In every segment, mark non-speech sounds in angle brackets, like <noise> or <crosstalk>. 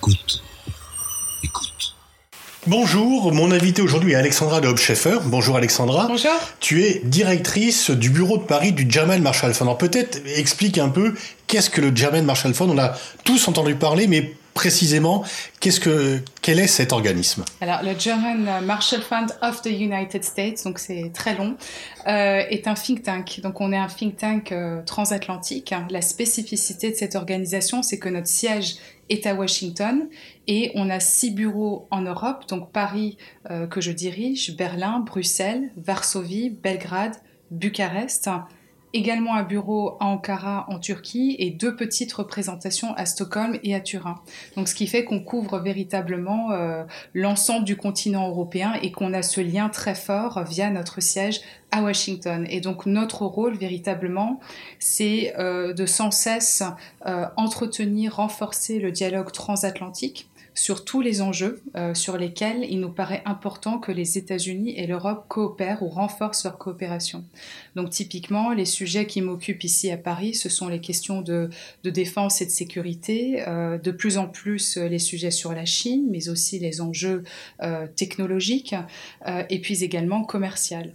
Écoute. Écoute. Bonjour, mon invité aujourd'hui est Alexandra de Hopscheffer. Bonjour Alexandra. Bonjour. Tu es directrice du bureau de Paris du German Marshall Fund. Alors peut-être explique un peu qu'est-ce que le German Marshall Fund. On a tous entendu parler, mais précisément, qu'est-ce que, quel est cet organisme? Alors, le German Marshall Fund of the United States, donc c'est très long, euh, est un think tank. Donc, on est un think tank euh, transatlantique. La spécificité de cette organisation, c'est que notre siège est à Washington et on a six bureaux en Europe, donc Paris euh, que je dirige, Berlin, Bruxelles, Varsovie, Belgrade, Bucarest également un bureau à Ankara en Turquie et deux petites représentations à Stockholm et à Turin. Donc ce qui fait qu'on couvre véritablement euh, l'ensemble du continent européen et qu'on a ce lien très fort via notre siège à Washington. Et donc notre rôle véritablement, c'est euh, de sans cesse euh, entretenir, renforcer le dialogue transatlantique sur tous les enjeux euh, sur lesquels il nous paraît important que les États-Unis et l'Europe coopèrent ou renforcent leur coopération. Donc typiquement, les sujets qui m'occupent ici à Paris, ce sont les questions de, défense et de sécurité, euh, de plus en plus les sujets sur la Chine, mais aussi les enjeux euh, technologiques, et puis également commercial.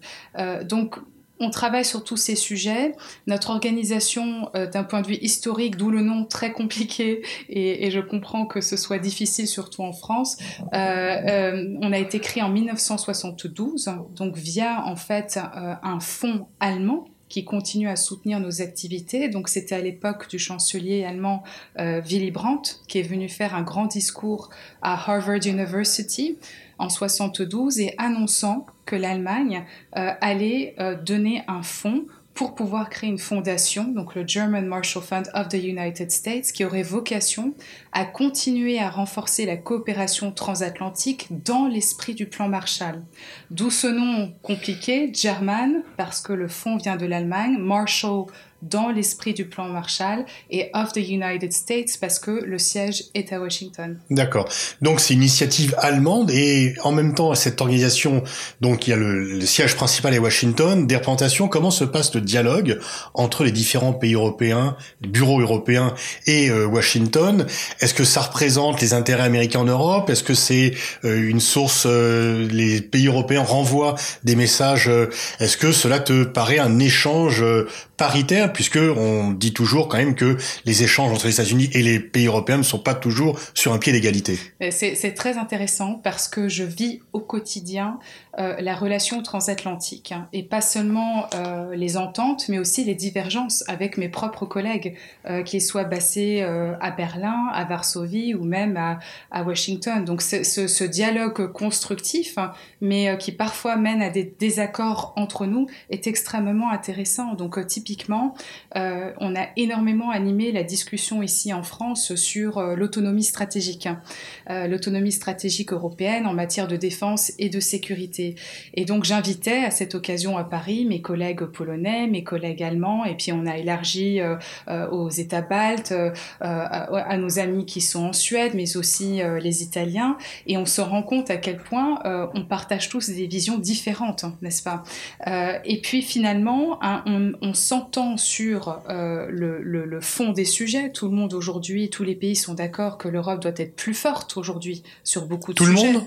donc on travaille sur tous ces sujets. Notre organisation, euh, d'un point de vue historique, d'où le nom très compliqué, et, je comprends que ce soit difficile, surtout en France, euh, euh, on a été créé en 1972, donc via en fait un fonds allemand qui continue à soutenir nos activités. Donc c'était à l'époque du chancelier allemand Willy Brandt qui est venu faire un grand discours à Harvard University en 72 et annonçant que l'Allemagne euh, allait euh, donner un fonds pour pouvoir créer une fondation, donc le German Marshall Fund of the United States, qui aurait vocation à continuer à renforcer la coopération transatlantique dans l'esprit du plan Marshall. D'où ce nom compliqué, German, parce que le fonds vient de l'Allemagne, Marshall dans l'esprit du plan Marshall et of the United States parce que le siège est à Washington. D'accord. Donc c'est une initiative allemande et en même temps cette organisation, donc il y a le, siège principal à Washington, des représentations. Comment se passe le dialogue entre les différents pays européens, les bureaux européens et euh, Washington? Est-ce que ça représente les intérêts américains en Europe? Est-ce que c'est euh, une source euh, Les pays européens renvoient des messages. Est-ce que cela te paraît un échange paritaire puisque on dit toujours quand même que les échanges entre les États-Unis et les pays européens ne sont pas toujours sur un pied d'égalité. C'est très intéressant parce que je vis au quotidien euh, la relation transatlantique hein, et pas seulement euh, les ententes, mais aussi les divergences avec mes propres collègues, euh, qu'ils soient basés à Berlin, à Varsovie ou même à, Washington. Donc ce, ce, dialogue constructif, hein, mais qui parfois mène à des désaccords entre nous, est extrêmement intéressant. Donc typiquement, on a énormément animé la discussion ici en France sur l'autonomie stratégique, hein. l'autonomie stratégique européenne en matière de défense et de sécurité. Et donc j'invitais à cette occasion à Paris mes collègues polonais, mes collègues allemands, et puis on a élargi euh, euh, aux États baltes, euh, à, nos amis qui sont en Suède, mais aussi les Italiens, et on se rend compte à quel point on partage tous des visions différentes, n'est-ce pas? Et puis finalement, hein, on, s'entend sur le, le, fond des sujets. Tout le monde aujourd'hui, tous les pays sont d'accord que l'Europe doit être plus forte aujourd'hui sur beaucoup de sujets. Tout le monde?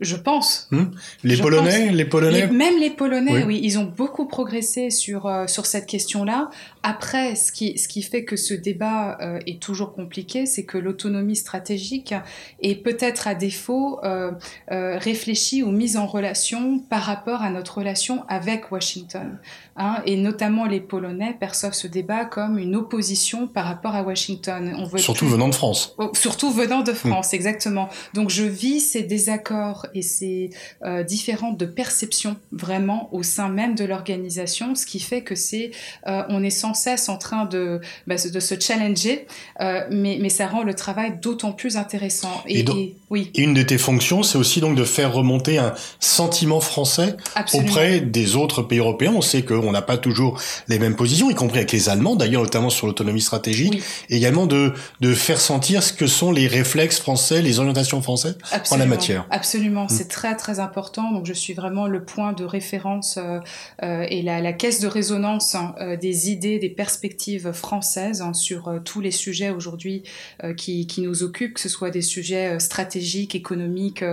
Je pense. Hmm? les, Polonais, les Polonais, Même les Polonais, oui. ils ont beaucoup progressé sur, euh, sur cette question-là. Après, ce qui, ce qui fait que ce débat euh, est toujours compliqué, c'est que l'autonomie stratégique est peut-être à défaut euh, réfléchie ou mise en relation par rapport à notre relation avec Washington. Hein, et notamment les Polonais perçoivent ce débat comme une opposition par rapport à Washington. On veut surtout venant de France. Oh, surtout venant de France, exactement. Donc je vis ces désaccords et ces euh, différentes de perceptions vraiment au sein même de l'organisation, ce qui fait que c'est, euh, on est sans cesse en train de, bah, de se challenger, euh, mais, mais ça rend le travail d'autant plus intéressant. Et, oui. Et une de tes fonctions, c'est aussi donc de faire remonter un sentiment français auprès des autres pays européens. On sait qu'on n'a pas toujours les mêmes positions, y compris avec les Allemands, d'ailleurs notamment sur l'autonomie stratégique, également de, de faire sentir ce que sont les réflexes français, les orientations françaises en la matière. Absolument Absolument, c'est très très important. Donc je suis vraiment le point de référence euh, euh, et la, la, caisse de résonance hein, euh, des idées, des perspectives françaises hein, sur euh, tous les sujets aujourd'hui euh, qui, nous occupent, que ce soit des sujets stratégiques, économiques,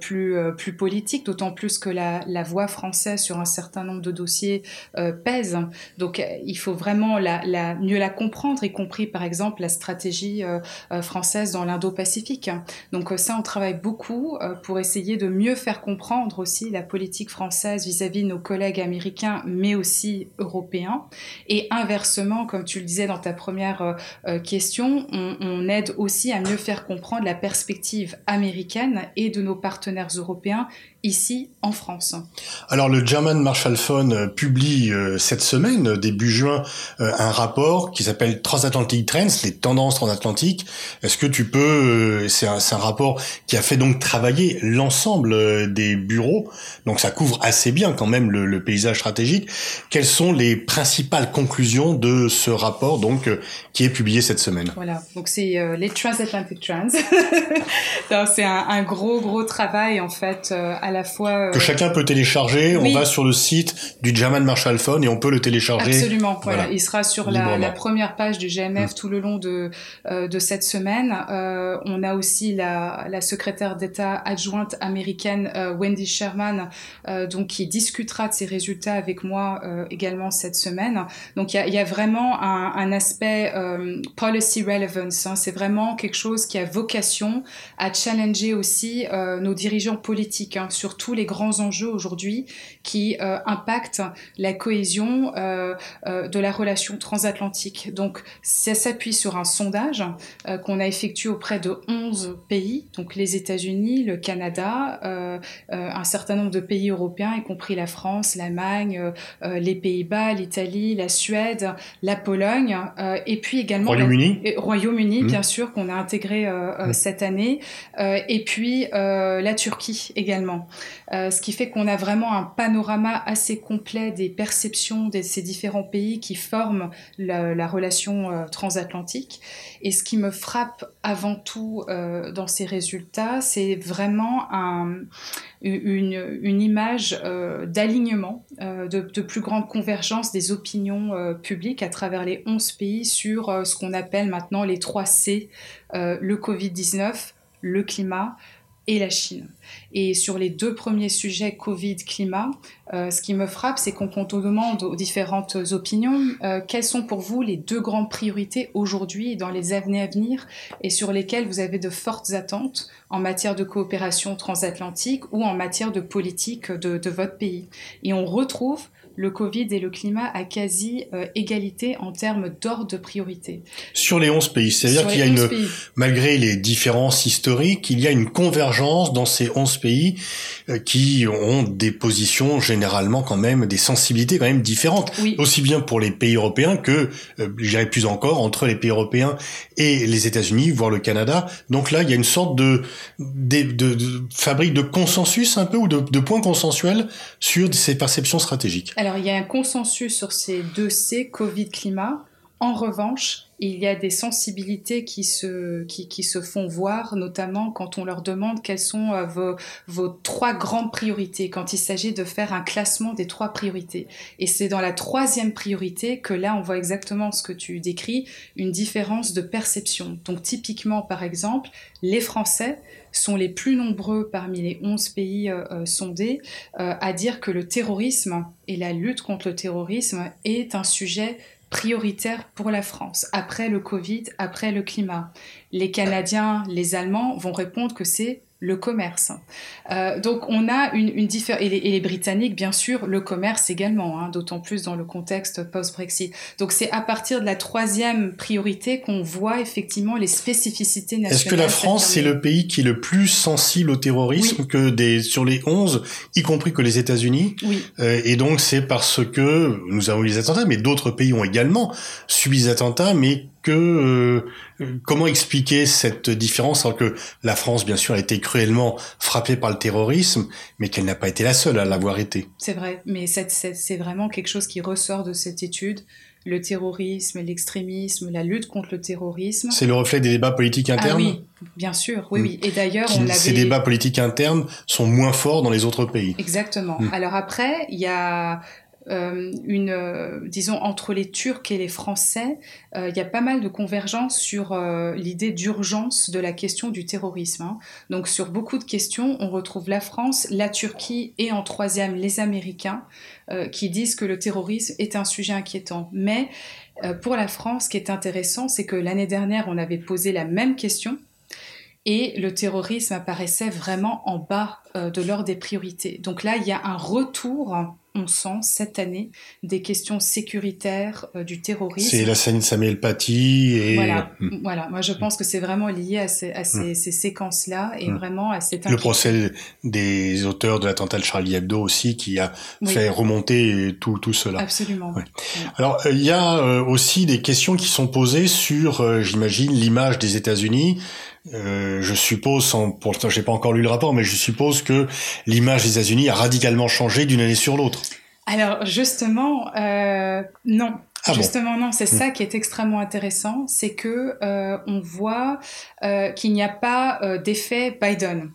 plus plus politiques, d'autant plus que la, voix française sur un certain nombre de dossiers pèse. Donc il faut vraiment mieux la comprendre, y compris par exemple la stratégie française dans l'Indo-Pacifique. Donc ça, on travaille beaucoup euh, pour essayer de mieux faire comprendre aussi la politique française vis-à-vis de nos collègues américains, mais aussi européens. Et inversement, comme tu le disais dans ta première euh, euh, question, on, aide aussi à mieux faire comprendre la perspective américaine et de nos partenaires européens ici en France. Alors le German Marshall Fund euh, publie cette semaine, début juin, un rapport qui s'appelle Transatlantic Trends, les tendances transatlantiques. Est-ce que tu peux, c'est un, un, rapport qui a fait donc travailler l'ensemble des bureaux, donc ça couvre assez bien quand même le, le, paysage stratégique. Quelles sont les principales conclusions de ce rapport donc qui est publié cette semaine Voilà, donc c'est les Transatlantic Trends. <laughs> c'est un, un, gros gros travail en fait la fois que euh, chacun peut télécharger. On va sur le site du German Marshall Fund et on peut le télécharger. Absolument. Voilà, il sera sur la, la, première page du GMF mm. tout le long de euh, de cette semaine. Euh, on a aussi la, la secrétaire d'État adjointe américaine euh, Wendy Sherman, euh, donc qui discutera de ses résultats avec moi également cette semaine. Donc il y a, vraiment un, aspect policy relevance. Hein. C'est vraiment quelque chose qui a vocation à challenger aussi nos dirigeants politiques hein, sur tous les grands enjeux aujourd'hui qui euh, impactent la cohésion euh, euh, de la relation transatlantique. Donc ça s'appuie sur un sondage euh, qu'on a effectué auprès de 11 pays, donc les États-Unis, le Canada, euh, euh, un certain nombre de pays européens, y compris la France, l'Allemagne, les Pays-Bas, l'Italie, la Suède, la Pologne, et puis également Royaume-Uni, Royaume-Uni mmh. bien sûr qu'on a intégré mmh. cette année, et puis la Turquie également. Euh, ce qui fait qu'on a vraiment un panorama assez complet des perceptions de ces différents pays qui forment la, la relation euh, transatlantique. Et ce qui me frappe avant tout euh, dans ces résultats, c'est vraiment un, une, une, image euh, d'alignement, euh, de, de, plus grande convergence des opinions publiques à travers les 11 pays sur ce qu'on appelle maintenant les 3 C, le Covid-19, le climat, et la Chine. Et sur les deux premiers sujets, Covid, climat, euh, ce qui me frappe, c'est qu'on on demande aux différentes opinions euh, quelles sont pour vous les deux grandes priorités aujourd'hui et dans les années à venir et sur lesquelles vous avez de fortes attentes en matière de coopération transatlantique ou en matière de politique de votre pays? Et on retrouve le Covid et le climat à quasi euh, égalité en termes d'ordre de priorité. Sur les 11 pays, c'est-à-dire qu'il y a une, pays. malgré les différences historiques, il y a une convergence dans ces 11 pays euh, qui ont des positions généralement quand même, des sensibilités quand même différentes, oui. aussi bien pour les pays européens que, euh, je dirais plus encore, entre les pays européens et les États-Unis, voire le Canada. Donc là, il y a une sorte de, de, de, de fabrique de consensus un peu ou de, de points consensuels sur ces perceptions stratégiques. Alors, il y a un consensus sur ces deux C, Covid-climat. En revanche, il y a des sensibilités qui se, qui, se font voir, notamment quand on leur demande quelles sont euh, vos, vos trois grandes priorités, quand il s'agit de faire un classement des trois priorités. Et c'est dans la troisième priorité que là, on voit exactement ce que tu décris, une différence de perception. Donc typiquement, par exemple, les Français sont les plus nombreux parmi les 11 pays euh, euh, sondés euh, à dire que le terrorisme et la lutte contre le terrorisme est un sujet prioritaire pour la France, après le Covid, après le climat. Les Canadiens, les Allemands vont répondre que c'est le commerce. Euh, donc on a une, une différence, et, et, les Britanniques bien sûr, le commerce également, hein, d'autant plus dans le contexte post-Brexit. Donc c'est à partir de la troisième priorité qu'on voit effectivement les spécificités nationales. Est-ce que la France c'est le pays qui est le plus sensible au terrorisme oui. que des sur les 11, y compris que les États-Unis oui. euh, Et donc c'est parce que nous avons eu les attentats, mais d'autres pays ont également subi des attentats, mais que euh, comment expliquer cette différence alors que la France bien sûr a été cruellement frappée par le terrorisme mais qu'elle n'a pas été la seule à l'avoir été. C'est vrai mais c'est vraiment quelque chose qui ressort de cette étude le terrorisme, l'extrémisme, la lutte contre le terrorisme. C'est le reflet des débats politiques Ah internes oui, bien sûr, oui, oui. Et d'ailleurs, on avait... Ces débats politiques internes sont moins forts dans les autres pays. Exactement. Mm. Alors après, il y a euh, une, euh, disons, entre les Turcs et les Français, euh, il y a pas mal de convergence sur l'idée d'urgence de la question du terrorisme. hein. Donc sur beaucoup de questions, on retrouve la France, la Turquie et en troisième les Américains qui disent que le terrorisme est un sujet inquiétant. Mais pour la France, ce qui est intéressant, c'est que l'année dernière, on avait posé la même question. Et le terrorisme apparaissait vraiment en bas de l'ordre des priorités. Donc là, il y a un retour, on sent, cette année, des questions sécuritaires euh, du terrorisme. C'est la scène Samuel Paty et Voilà, Hmm. voilà. Moi, je pense que c'est vraiment lié à ces, à ces, Mm. ces séquences-là et Mm. vraiment à cette le procès des auteurs de l'attentat de Charlie Hebdo aussi qui a Oui. fait remonter tout, tout cela. Absolument. Ouais. Alors, euh, il y a euh, aussi des questions qui sont posées sur, j'imagine, l'image des États-Unis. Euh, je suppose, sans, pour l'instant, j'ai pas encore lu le rapport, mais je suppose que l'image des États-Unis a radicalement changé d'une année sur l'autre. Alors, justement, euh, non. Ah bon Justement, non, c'est ça qui est extrêmement intéressant, c'est que euh, on voit euh, qu'il n'y a pas euh, d'effet Biden.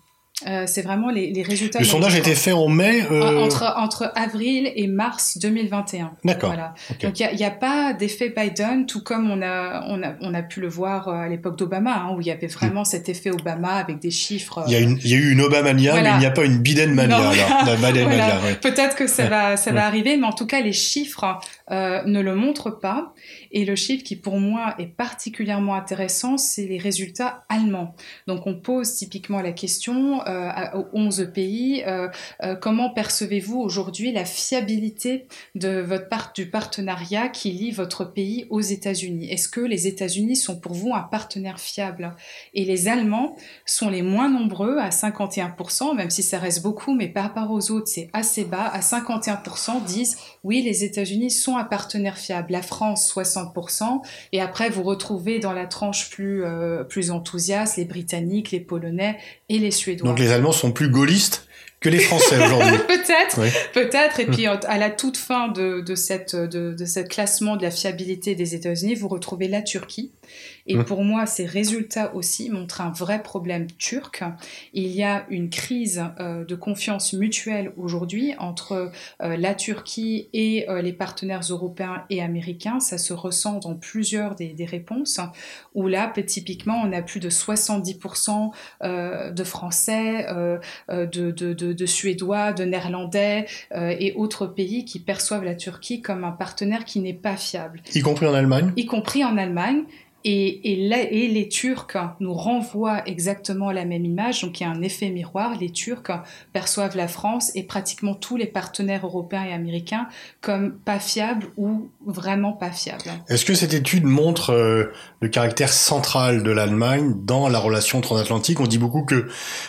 Euh, c'est vraiment les, les résultats. Le sondage a été fait en mai. euh, entre, entre avril et mars 2021. D'accord. Voilà. Donc il n'y a, pas d'effet Biden, tout comme on a, on a, on a pu le voir euh, à l'époque d'Obama, hein, où il y avait vraiment cet effet Obama avec des chiffres. Il y, a une, il y a eu une Obamania, Voilà. mais il n'y a pas une Bidenmania. <laughs> Bidenmania, Voilà. ouais. Peut-être que ça Ouais. va, ça Ouais. va arriver, mais en tout cas, les chiffres euh, ne le montrent pas. Et le chiffre qui, pour moi, est particulièrement intéressant, c'est les résultats allemands. Donc, on pose typiquement la question euh, aux 11 pays euh, comment percevez-vous aujourd'hui la fiabilité de votre part, du partenariat qui lie votre pays aux États-Unis? Est-ce que les États-Unis sont pour vous un partenaire fiable? Et les Allemands sont les moins nombreux à 51%, même si ça reste beaucoup, mais par rapport aux autres, c'est assez bas. À 51% disent oui, les États-Unis sont un partenaire fiable. La France, 60%. Et après, vous retrouvez dans la tranche plus, euh, plus enthousiaste les Britanniques, les Polonais et les Suédois. Donc les Allemands sont plus gaullistes que les Français aujourd'hui. <laughs> peut-être, Oui. peut-être. Et puis à la toute fin de, de cette de, de cette classement de la fiabilité des États-Unis, vous retrouvez la Turquie. Et Mm. pour moi, ces résultats aussi montrent un vrai problème turc. Il y a une crise euh, de confiance mutuelle aujourd'hui entre euh, la Turquie et euh, les partenaires européens et américains. Ça se ressent dans plusieurs des, des réponses. Où là, typiquement, on a plus de 70% euh, de Français, de, de, de, de Suédois, de Néerlandais et autres pays qui perçoivent la Turquie comme un partenaire qui n'est pas fiable, y compris en Allemagne? y compris en Allemagne. Et, et, et les Turcs nous renvoient exactement la même image, donc il y a un effet miroir. Les Turcs perçoivent la France et pratiquement tous les partenaires européens et américains comme pas fiables ou vraiment pas fiables. Est-ce que cette étude montre euh, le caractère central de l'Allemagne dans la relation transatlantique? On dit beaucoup que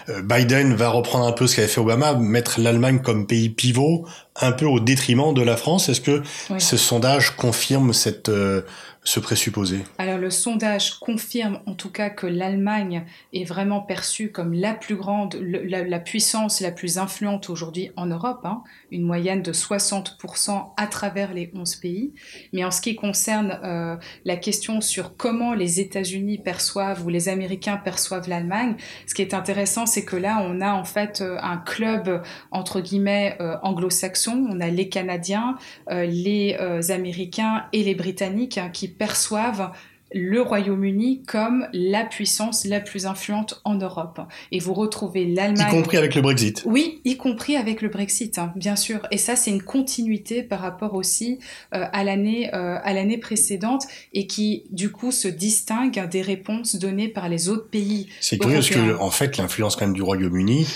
euh, Biden va reprendre un peu ce qu'avait fait Obama, mettre l'Allemagne comme pays pivot, un peu au détriment de la France. Est-ce que Oui. ce sondage confirme cette, euh, ce présupposé? Alors le sondage confirme en tout cas que l'Allemagne est vraiment perçue comme la plus grande, la puissance la plus influente aujourd'hui en Europe, hein, une moyenne de 60% à travers les 11 pays. Mais en ce qui concerne euh, la question sur comment les États-Unis perçoivent ou les Américains perçoivent l'Allemagne, ce qui est intéressant, c'est que là, on a en fait euh, un club entre guillemets euh, anglo-saxon. On a les Canadiens, euh, les euh, Américains et les Britanniques hein, qui perçoivent le Royaume-Uni comme la puissance la plus influente en Europe. Et vous retrouvez Y l'Allemagne. compris avec le Brexit. Oui, y compris avec le Brexit, hein, bien sûr. Et ça, c'est une continuité par rapport aussi euh, à l'année euh, à l'année précédente et qui, du coup, se distingue des réponses données par les autres pays. C'est curieux parce que, en fait, l'influence quand même du Royaume-Uni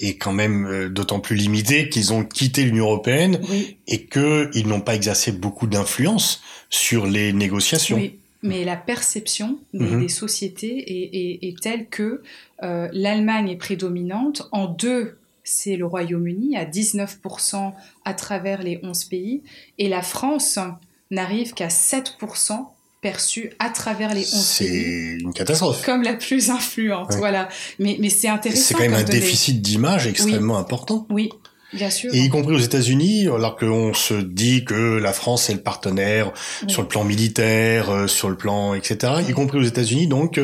est quand même euh, d'autant plus limitée qu'ils ont quitté l'Union européenne Oui, et qu'ils n'ont pas exercé beaucoup d'influence sur les négociations. oui. Mais la perception des, Mhm. des sociétés est, est- est telle que euh, l'Allemagne est prédominante. En deux, c'est le Royaume-Uni à 19% à travers les 11 pays. Et la France n'arrive qu'à 7% perçue à travers les 11 pays C'est une catastrophe. comme la plus influente. Ouais. Voilà. Mais, mais c'est intéressant. C'est quand même un déficit d'image extrêmement important. Oui. Bien sûr. Et y compris aux États-Unis, alors qu'on se dit que la France est le partenaire sur le plan militaire, euh, sur le plan etc. Y compris aux États-Unis, donc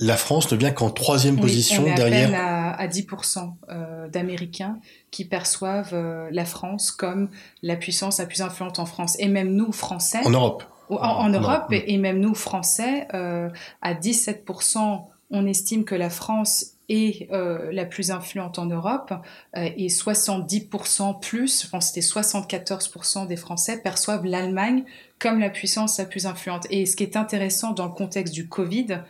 la France ne vient qu'en troisième position on est derrière. À, à 10% euh, d'Américains qui perçoivent euh, la France comme la puissance la plus influente en France. Et même nous, Français. En Europe. En, en Europe, et, et, même nous, Français, euh, à 17%, on estime que la France est euh, la plus influente en Europe euh, et 70% plus, je pense que c'était 74% des Français perçoivent l'Allemagne comme la puissance la plus influente. Et ce qui est intéressant dans le contexte du Covid,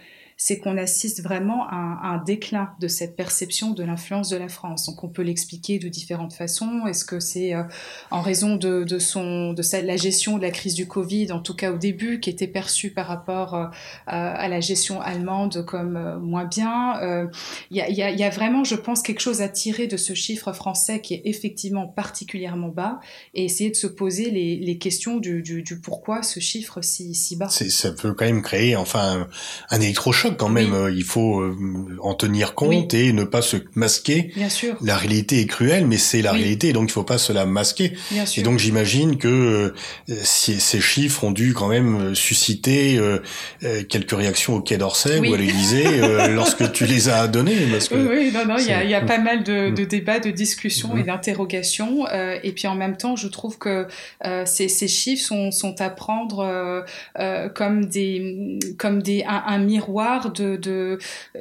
c'est qu'on assiste vraiment à un, déclin de cette perception de l'influence de la France. Donc on peut l'expliquer de différentes façons. Est-ce que c'est euh, en raison de, son, de la gestion de la crise du Covid, en tout cas au début, qui était perçue par rapport euh, à la gestion allemande comme euh, moins bien Il y a, vraiment, je pense, quelque chose à tirer de ce chiffre français qui est effectivement particulièrement bas et essayer de se poser les, questions du, pourquoi ce chiffre si, si bas. Ça peut quand même créer enfin un, un quand même. Oui. Il faut euh, en tenir compte oui. et ne pas se masquer. Bien sûr. La réalité est cruelle, mais c'est la réalité, donc il faut pas se la masquer. Bien sûr. Et donc j'imagine que euh, ces chiffres ont dû quand même susciter euh, quelques réactions au Quai d'Orsay ou à l'Élysée <laughs> lorsque tu les as donnés. Parce que oui, non, non, il y a, y a, pas mal de, de débats, de discussions mmh. et d'interrogations. et puis en même temps, je trouve que ces, ces, chiffres sont, sont à prendre comme des, comme des, un, un miroir de, de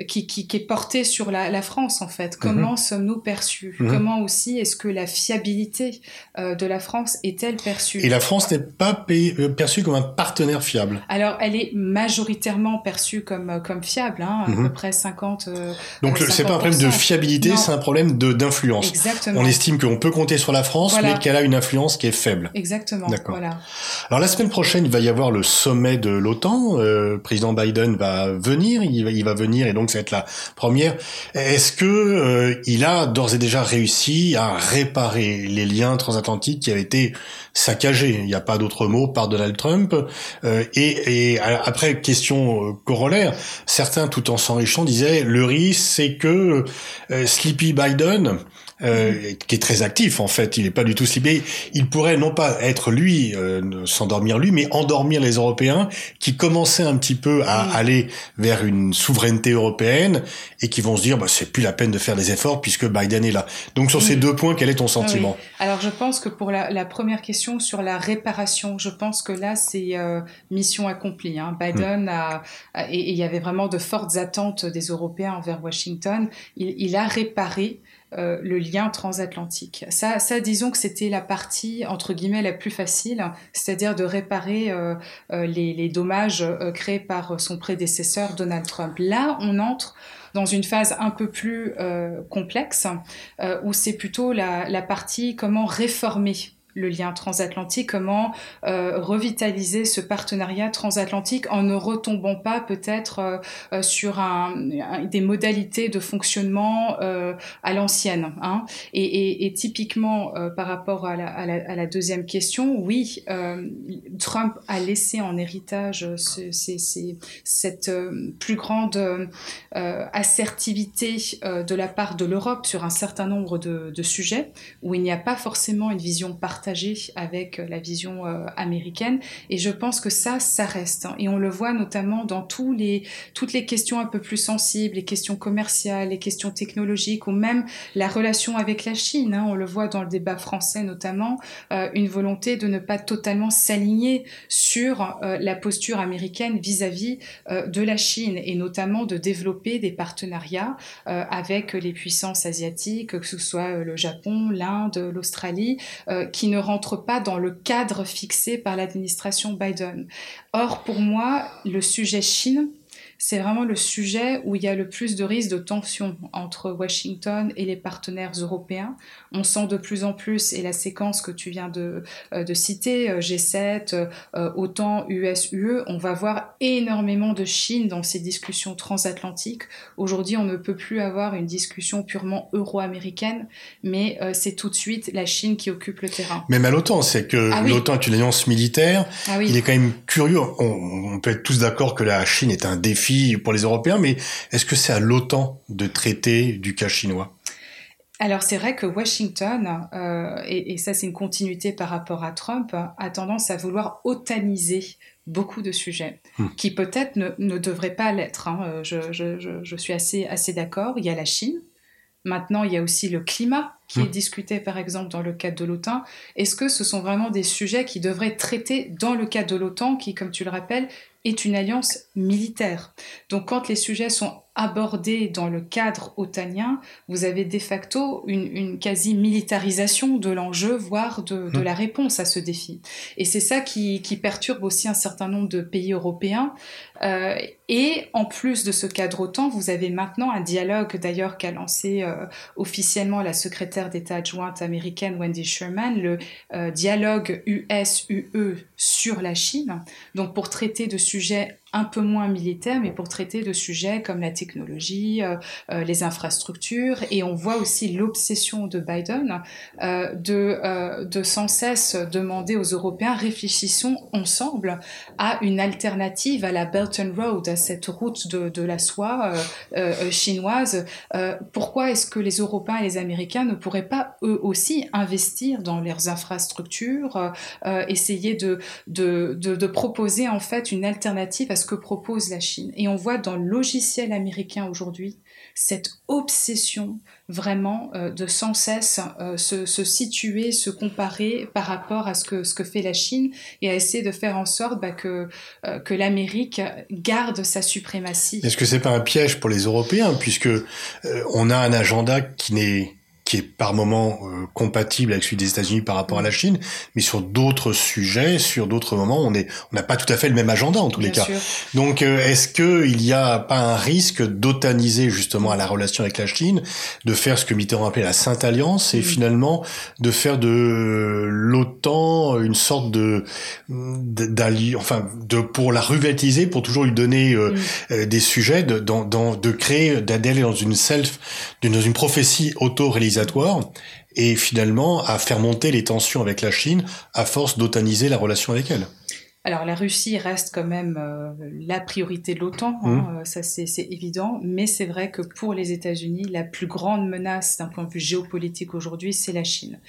qui, qui, qui, est porté sur la, la, France en fait. Comment mmh. sommes-nous perçus? Mmh. Comment aussi est-ce que la fiabilité euh, de la France est-elle perçue? Et la France n'est pas payée, euh, perçue comme un partenaire fiable. Alors elle est majoritairement perçue comme euh, comme fiable, hein, à mmh. peu près 50. Euh, Donc c'est pas un problème de fiabilité, c'est un problème de d'influence. Exactement. On estime qu'on peut compter sur la France, voilà. mais qu'elle a une influence qui est faible. Exactement. D'accord. Voilà. Alors la semaine prochaine, il va y avoir le sommet de l'OTAN. Euh, président Biden va venir il va, venir et donc ça va être la première. Est-ce que euh, il a d'ores et déjà réussi à réparer les liens transatlantiques qui avaient été saccagés Il n'y a pas d'autre mot par Donald Trump. Euh, et, et, après question euh, corollaire, certains tout en s'enrichant disaient le risque c'est que euh, Sleepy Biden euh, qui est très actif en fait. Il n'est pas du tout slipé. Il pourrait non pas être lui, euh, s'endormir lui, mais endormir les Européens qui commençaient un petit peu à mmh. aller vers une souveraineté européenne et qui vont se dire bah, c'est plus la peine de faire des efforts puisque Biden est là. Donc sur ces deux points, quel est ton sentiment oui. Alors je pense que pour la, la, première question sur la réparation, je pense que là c'est euh, mission accomplie. Hein. Biden mmh. a, a, et il y avait vraiment de fortes attentes des Européens envers Washington. Il, il a réparé euh, le lien transatlantique. Ça, ça disons que c'était la partie entre guillemets la plus facile, c'est-à-dire de réparer euh, les, les, dommages euh, créés par son prédécesseur Donald Trump. Là, on entre dans une phase un peu plus complexe, où c'est plutôt la, la partie comment réformer le lien transatlantique, comment euh, revitaliser ce partenariat transatlantique en ne retombant pas peut-être euh, euh, sur des modalités de fonctionnement à l'ancienne. Hein. Et, typiquement par rapport à la, deuxième question, oui, Trump a laissé en héritage ce, ce, ce, cette plus grande assertivité de la part de l'Europe sur un certain nombre de sujets où il n'y a pas forcément une vision partagée avec la vision euh, américaine. Et je pense que ça, ça reste. Hein. Et on le voit notamment dans tous les, toutes les questions un peu plus sensibles, les questions commerciales, les questions technologiques, ou même la relation avec la Chine. Hein. On le voit dans le débat français notamment, euh, une volonté de ne pas totalement s'aligner sur euh, la posture américaine vis-à-vis -vis, de la Chine, et notamment de développer des partenariats avec les puissances asiatiques, que ce soit le Japon, l'Inde, l'Australie, qui ne rentre pas dans le cadre fixé par l'administration Biden. Or, pour moi, le sujet Chine, c'est vraiment le sujet où il y a le plus de risques de tension entre Washington et les partenaires européens. On sent de plus en plus, et la séquence que tu viens de, euh, de citer, euh, G7, euh, OTAN, US-UE, on va voir énormément de Chine dans ces discussions transatlantiques. Aujourd'hui, on ne peut plus avoir une discussion purement euro-américaine, mais c'est tout de suite la Chine qui occupe le terrain. Même à l'OTAN, c'est que ah oui. l'OTAN est une alliance militaire. Ah oui. Il est quand même curieux. On, on peut être tous d'accord que la Chine est un défi pour les Européens, mais est-ce que c'est à l'OTAN de traiter du cas chinois? Alors c'est vrai que Washington, euh, et, ça c'est une continuité par rapport à Trump, a tendance à vouloir otaniser beaucoup de sujets hmm. qui peut-être ne, ne, devraient pas l'être. Hein. Je, je, je, je, suis assez, assez d'accord. Il y a la Chine. Maintenant, il y a aussi le climat qui est hmm. discuté par exemple dans le cadre de l'OTAN. Est-ce que ce sont vraiment des sujets qui devraient être traités dans le cadre de l'OTAN qui, comme tu le rappelles, est une alliance militaire? Donc quand les sujets sont abordés dans le cadre otanien, vous avez de facto une, quasi-militarisation de l'enjeu, voire de, de, mmh. la réponse à ce défi. Et c'est ça qui, qui, perturbe aussi un certain nombre de pays européens. Euh, et en plus de ce cadre OTAN, vous avez maintenant un dialogue d'ailleurs qu'a lancé euh, officiellement la secrétaire d'État adjointe américaine Wendy Sherman, le euh, dialogue US-UE sur la Chine, donc pour traiter de sujets un peu moins militaires, mais pour traiter de sujets comme la technologie, euh, les infrastructures. Et on voit aussi l'obsession de Biden de, de sans cesse demander aux Européens, réfléchissons ensemble à une alternative à la Belt and Road, cette route de, la soie chinoise. pourquoi est-ce que les Européens et les Américains ne pourraient pas eux aussi investir dans leurs infrastructures, essayer de, de, de, de proposer en fait une alternative à ce que propose la Chine? Et on voit dans le logiciel américain aujourd'hui cette obsession vraiment euh, de sans cesse euh, se, situer, se comparer par rapport à ce que, ce que fait la Chine et à essayer de faire en sorte bah, que, euh, que l'Amérique garde sa suprématie. Est-ce que c'est pas un piège pour les Européens puisque on a un agenda qui n'est qui est par moment euh, compatible avec celui des États-Unis par rapport à la Chine, mais sur d'autres sujets, sur d'autres moments, on est, on n'a pas tout à fait le même agenda en tous les cas. Donc, euh, est-ce que il n'y a pas un risque d'otaniser justement à la relation avec la Chine, de faire ce que Mitterrand appelait la Sainte Alliance, et mm. finalement de faire de l'OTAN une sorte de d'allié, enfin, de pour la revitaliser, pour toujours lui donner euh, mm. des sujets, de, dans, dans, de créer, d'aller dans une self, dans une prophétie auto-réalisation et finalement à faire monter les tensions avec la Chine à force d'otaniser la relation avec elle. Alors la Russie reste quand même euh, la priorité de l'OTAN, hein, mmh. euh, ça c'est évident, mais c'est vrai que pour les États-Unis, la plus grande menace d'un point de vue géopolitique aujourd'hui, c'est la Chine.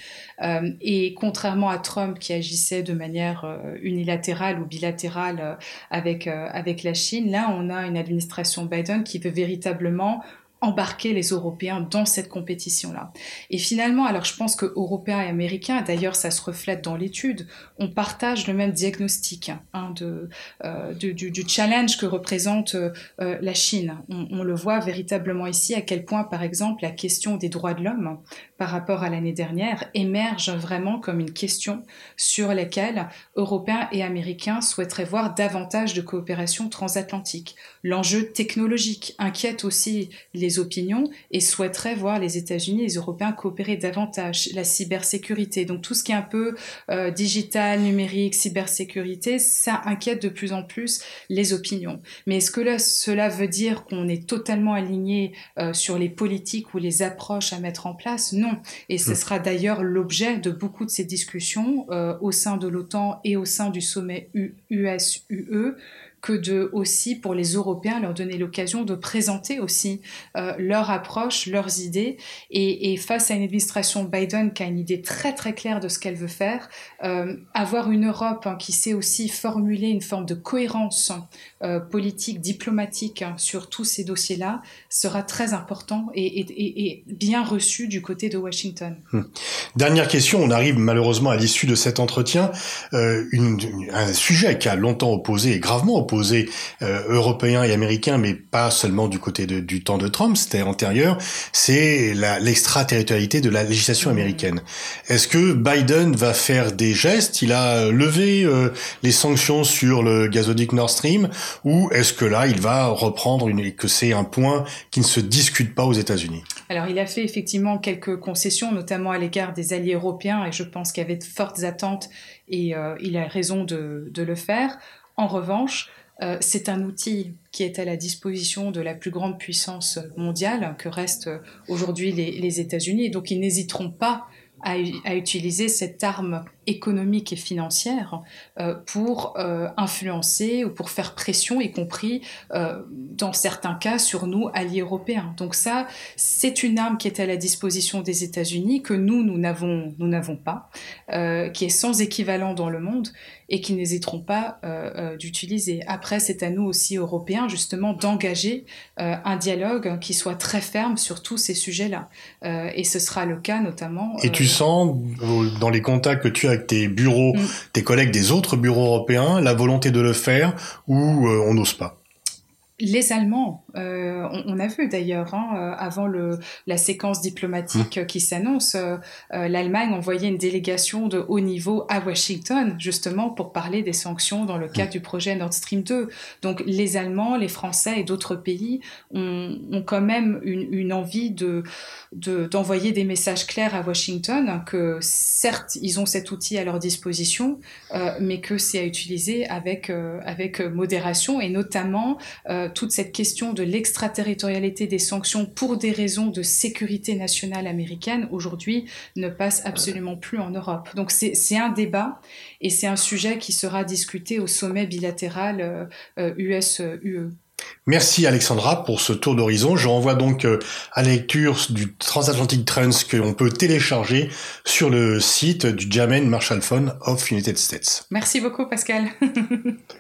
Euh, et contrairement à Trump qui agissait de manière unilatérale ou bilatérale avec, avec la Chine, là on a une administration Biden qui veut véritablement embarquer les Européens dans cette compétition-là. Et finalement, alors je pense que Européens et Américains, d'ailleurs ça se reflète dans l'étude, on partage le même diagnostic hein, de, euh, du, du, challenge que représente euh, la Chine. On, on, le voit véritablement ici à quel point, par exemple, la question des droits de l'homme par rapport à l'année dernière émerge vraiment comme une question sur laquelle Européens et Américains souhaiteraient voir davantage de coopération transatlantique. L'enjeu technologique inquiète aussi les opinions et souhaiterait voir les États-Unis et les Européens coopérer davantage. La cybersécurité, donc tout ce qui est un peu euh, digital, numérique, cybersécurité, ça inquiète de plus en plus les opinions. Mais est-ce que cela veut dire qu'on est totalement aligné euh, sur les politiques ou les approches à mettre en place? Non. Et ce hmm. sera d'ailleurs l'objet de beaucoup de ces discussions euh, au sein de l'OTAN et au sein du sommet US-UE que de aussi pour les Européens leur donner l'occasion de présenter aussi euh, leur approche, leurs idées et, et, face à une administration Biden qui a une idée très très claire de ce qu'elle veut faire, euh, avoir une Europe hein, qui sait aussi formuler une forme de cohérence politique, diplomatique hein, sur tous ces dossiers-là sera très important et, et, et, bien reçu du côté de Washington. Hmm. Dernière question, on arrive malheureusement à l'issue de cet entretien, euh, une, un sujet qui a longtemps opposé et gravement opposé euh, européens et américains, mais pas seulement du côté de, du temps de Trump, c'était antérieur, c'est l'extraterritorialité de la législation américaine. Est-ce que Biden va faire des gestes? Il a levé euh, les sanctions sur le gazoduc Nord Stream, ou est-ce que là, il va reprendre une, que c'est un point qui ne se discute pas aux États-Unis? Alors, il a fait effectivement quelques concessions, notamment à l'égard des alliés européens, et je pense qu'il y avait de fortes attentes, et euh, il a raison de, de le faire. En revanche, euh, c'est un outil qui est à la disposition de la plus grande puissance mondiale que restent aujourd'hui les, États-Unis. Et donc, ils n'hésiteront pas à, à, utiliser cette arme économique et financière euh, pour euh, influencer ou pour faire pression, y compris euh, dans certains cas sur nous, alliés européens. Donc ça, c'est une arme qui est à la disposition des États-Unis que nous, nous n'avons, nous n'avons pas, qui est sans équivalent dans le monde et qui n'hésiteront pas d'utiliser. Après, c'est à nous aussi, Européens, justement, d'engager un dialogue qui soit très ferme sur tous ces sujets-là. et ce sera le cas notamment. Et tu sens, dans les contacts que tu as avec tes bureaux, mm. tes collègues des autres bureaux européens, la volonté de le faire ou euh, on n'ose pas? Les Allemands, euh, on, a vu d'ailleurs, hein, euh, avant le, la séquence diplomatique mmh. qui s'annonce, euh, l'Allemagne envoyait une délégation de haut niveau à Washington, justement pour parler des sanctions dans le cadre mmh. du projet Nord Stream 2. Donc les Allemands, les Français et d'autres pays ont, ont, quand même une, une envie de d'envoyer des messages clairs à Washington que certes, ils ont cet outil à leur disposition, mais que c'est à utiliser avec, avec modération et notamment toute cette question de l'extraterritorialité des sanctions pour des raisons de sécurité nationale américaine, aujourd'hui, ne passe absolument plus en Europe. Donc c'est un débat et c'est un sujet qui sera discuté au sommet bilatéral US-UE. Euh, euh. Merci Alexandra pour ce tour d'horizon. Je renvoie donc euh, à la lecture du Transatlantic Trends que l'on peut télécharger sur le site du German Marshall Fund of United States. Merci beaucoup Pascal. <laughs>